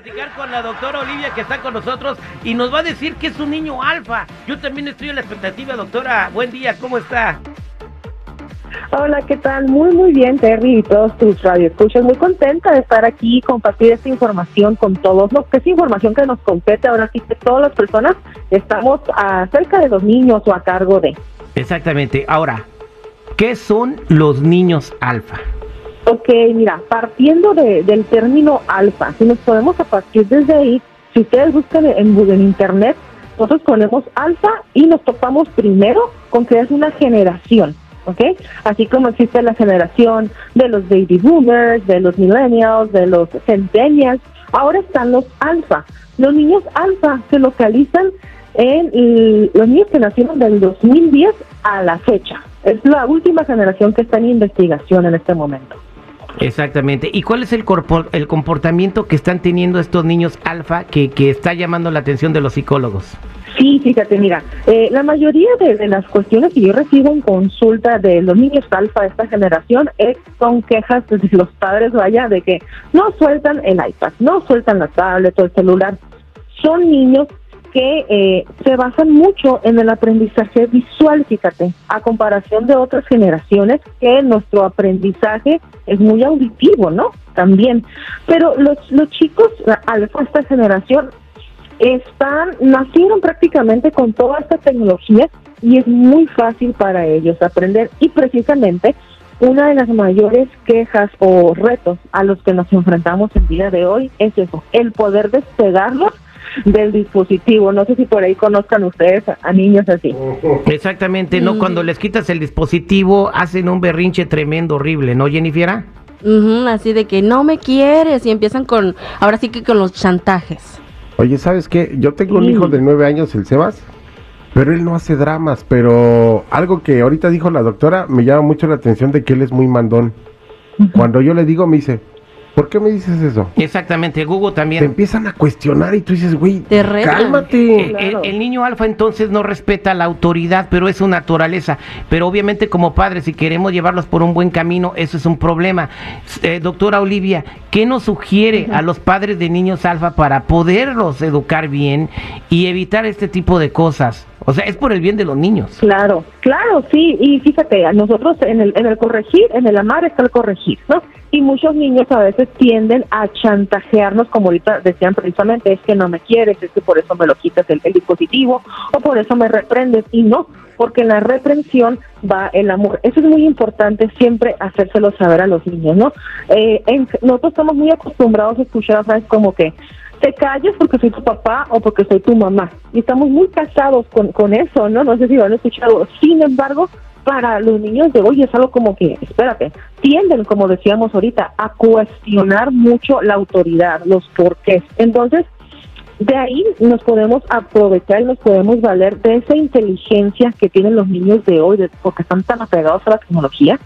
Platicar con la doctora Olivia que está con nosotros y nos va a decir que es un niño alfa. Yo también estoy en la expectativa, doctora. Buen día, ¿cómo está? Hola, ¿qué tal? Muy, muy bien, Terry y todos tus radioescuchas. Muy contenta de estar aquí y compartir esta información con todos, ¿no? Que es información que nos compete. Ahora sí que todas las personas estamos acerca de los niños o a cargo de. Exactamente. Ahora, ¿qué son los niños alfa? Ok, mira, partiendo de, del término alfa, si nos podemos a partir desde ahí, si ustedes buscan en, en internet, nosotros ponemos alfa y nos topamos primero con que es una generación. ¿ok? Así como existe la generación de los baby boomers, de los millennials, de los centennials, ahora están los alfa. Los niños alfa se localizan en los niños que nacieron del 2010 a la fecha. Es la última generación que está en investigación en este momento. Exactamente. ¿Y cuál es el, el comportamiento que están teniendo estos niños alfa que, está llamando la atención de los psicólogos? Sí, fíjate, mira, eh, la mayoría de, las cuestiones que yo recibo en consulta de los niños alfa de esta generación es, son quejas de los padres, vaya, de que no sueltan el iPad, no sueltan la tablet o el celular. Son niños que eh, se basan mucho en el aprendizaje visual, fíjate, a comparación de otras generaciones que nuestro aprendizaje es muy auditivo, ¿no? También. Pero los, los chicos alfa, esta generación, están, nacieron prácticamente con toda esta tecnología y es muy fácil para ellos aprender y precisamente una de las mayores quejas o retos a los que nos enfrentamos el día de hoy es eso, el poder despegarlos del dispositivo. No sé si por ahí conozcan ustedes a, niños así. Exactamente, ¿no? Cuando les quitas el dispositivo hacen un berrinche tremendo, horrible, ¿no, Jennifer? así de que no me quieres y empiezan con, ahora sí que con los chantajes. Oye, ¿sabes qué? Yo tengo un hijo de nueve años, el Sebas, pero él no hace dramas, pero algo que ahorita dijo la doctora me llama mucho la atención de que él es muy mandón. Cuando yo le digo, me dice, ¿Por qué me dices eso? Exactamente, Google también. Te empiezan a cuestionar y tú dices, güey, cálmate. Eh, el, niño alfa entonces no respeta la autoridad, pero es su naturaleza. Pero obviamente como padres, si queremos llevarlos por un buen camino, eso es un problema. Eh, doctora Olivia, ¿qué nos sugiere a los padres de niños alfa para poderlos educar bien y evitar este tipo de cosas? O sea, es por el bien de los niños. Claro, claro, sí. Y fíjate, a nosotros en el, en el corregir, en el amar está el corregir, ¿no? Y muchos niños a veces tienden a chantajearnos, como ahorita decían precisamente, es que no me quieres, es que por eso me lo quitas el, dispositivo o por eso me reprendes. Y no, porque en la reprensión va el amor. Eso es muy importante siempre hacérselo saber a los niños, ¿no? Eh, nosotros estamos muy acostumbrados a escuchar frases como que te calles porque soy tu papá o porque soy tu mamá. Y estamos muy casados con, con eso, ¿no? No sé si lo han escuchado. Sin embargo, para los niños de hoy es algo como que, espérate, tienden, como decíamos ahorita, a cuestionar mucho la autoridad, los porqués. Entonces, de ahí nos podemos aprovechar y nos podemos valer de esa inteligencia que tienen los niños de hoy, porque están tan apegados a la tecnología,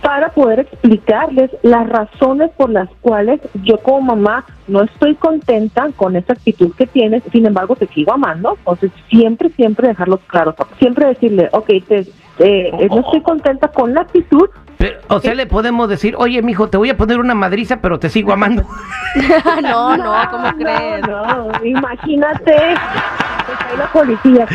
para poder explicarles las razones por las cuales yo como mamá no estoy contenta con esa actitud que tienes, sin embargo te sigo amando, entonces siempre, siempre dejarlos claros, siempre decirle, ok, te, eh, no estoy contenta con la actitud, o sea, le podemos decir, oye, mijo, te voy a poner una madriza, pero te sigo amando. no, no, ¿cómo crees? No, imagínate. La policía.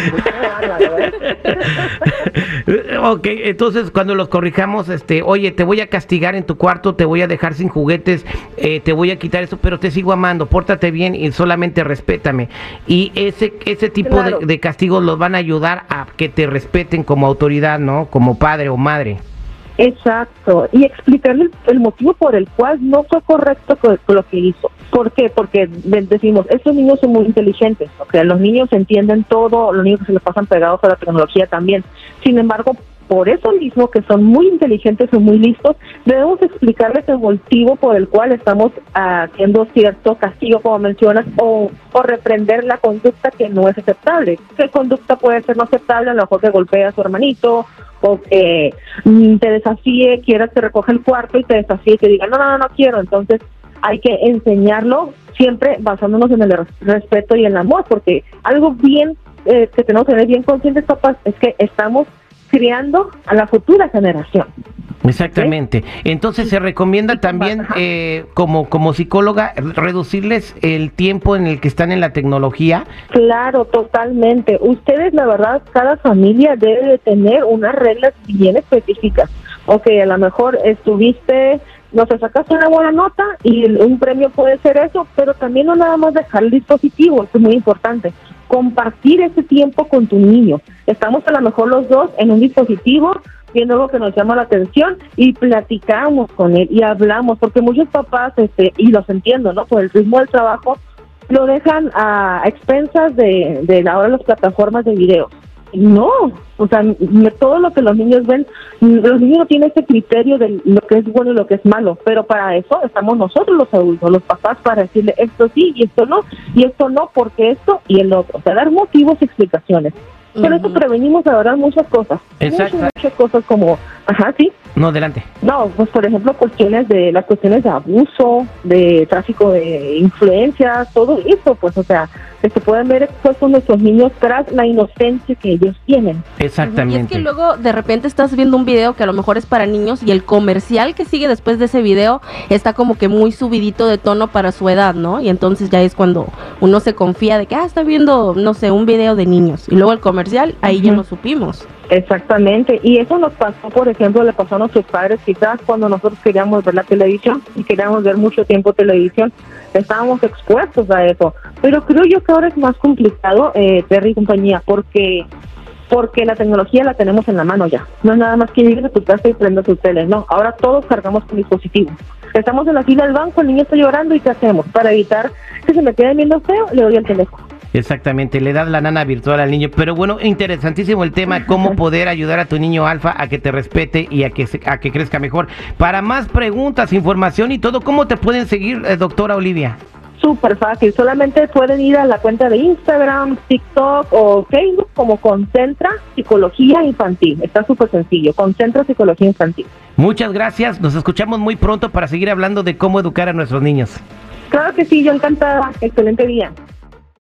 ok, entonces cuando los corrijamos, este, oye, te voy a castigar en tu cuarto, te voy a dejar sin juguetes, eh, te voy a quitar eso, pero te sigo amando, pórtate bien y solamente respétame. Y ese, ese tipo de, de castigos los van a ayudar a que te respeten como autoridad, ¿no? Como padre o madre. Exacto, y explicarle el, motivo por el cual no fue correcto lo que hizo. ¿Por qué? Porque decimos, estos niños son muy inteligentes, sea, los niños entienden todo, los niños se les pasan pegados a la tecnología también. Sin embargo, por eso mismo que son muy inteligentes y muy listos, debemos explicarles el motivo por el cual estamos haciendo cierto castigo, como mencionas, o, o reprender la conducta que no es aceptable. ¿Qué conducta puede ser no aceptable? A lo mejor que golpea a su hermanito, o que mm, te desafíe, quiera que recoja el cuarto y te desafíe y te diga, no, no, no, no quiero. Entonces hay que enseñarlo siempre basándonos en el respeto y el amor, porque algo bien eh, que tenemos que tener bien conscientes, papás, es que estamos criando a la futura generación. Exactamente. Entonces se recomienda también eh, como, como psicóloga reducirles el tiempo en el que están en la tecnología. Claro, totalmente. Ustedes, la verdad, cada familia debe de tener unas reglas bien específicas. Ok, a lo mejor estuviste, no sé, sacaste una buena nota y un premio puede ser eso, pero también no nada más dejar el dispositivo, eso es muy importante. Compartir ese tiempo con tu niño. Estamos a lo mejor los dos en un dispositivo viendo algo que nos llama la atención y platicamos con él y hablamos, porque muchos papás, este, y los entiendo, ¿no? Por el ritmo del trabajo, lo dejan a expensas de, de ahora las plataformas de video. No, o sea, todo lo que los niños ven, los niños no tienen ese criterio de lo que es bueno y lo que es malo, pero para eso estamos nosotros los adultos, los papás, para decirle esto sí y esto no, y esto no porque esto y el otro, o sea, dar motivos y explicaciones. Por eso prevenimos ahora muchas cosas. Exacto. Muchas, muchas cosas como, ajá, sí. No, adelante. No, pues por ejemplo, cuestiones de las cuestiones de abuso, de tráfico de influencias, todo eso, pues, o sea, que se pueden ver expuestos nuestros niños tras la inocencia que ellos tienen. Exactamente. Y es que luego de repente estás viendo un video que a lo mejor es para niños y el comercial que sigue después de ese video está como que muy subidito de tono para su edad, ¿no? Y entonces ya es cuando uno se confía de que, ah, está viendo, no sé, un video de niños. Y luego el comercial, ahí ya lo supimos. Exactamente, y eso nos pasó, por ejemplo, le pasó a nuestros padres quizás cuando nosotros queríamos ver la televisión y queríamos ver mucho tiempo televisión, estábamos expuestos a eso. Pero creo yo que ahora es más complicado, eh, Terry y compañía, porque porque la tecnología la tenemos en la mano ya. No es nada más que llegues a tu casa y prendas tu tele, no. Ahora todos cargamos con dispositivos. Estamos en la fila del banco, el niño está llorando y ¿qué hacemos? Para evitar que se me quede viendo feo, le doy el teléfono. Exactamente, le das la nana virtual al niño. Pero bueno, interesantísimo el tema, cómo poder ayudar a tu niño alfa a que te respete y a que, se- a que crezca mejor. Para más preguntas, información y todo, ¿cómo te pueden seguir, eh, doctora Olivia? Súper fácil, solamente pueden ir a la cuenta de Instagram, TikTok o Facebook como Concentra Psicología Infantil. Está súper sencillo, Concentra Psicología Infantil. Muchas gracias, nos escuchamos muy pronto para seguir hablando de cómo educar a nuestros niños. Claro que sí, yo encantada. Excelente día.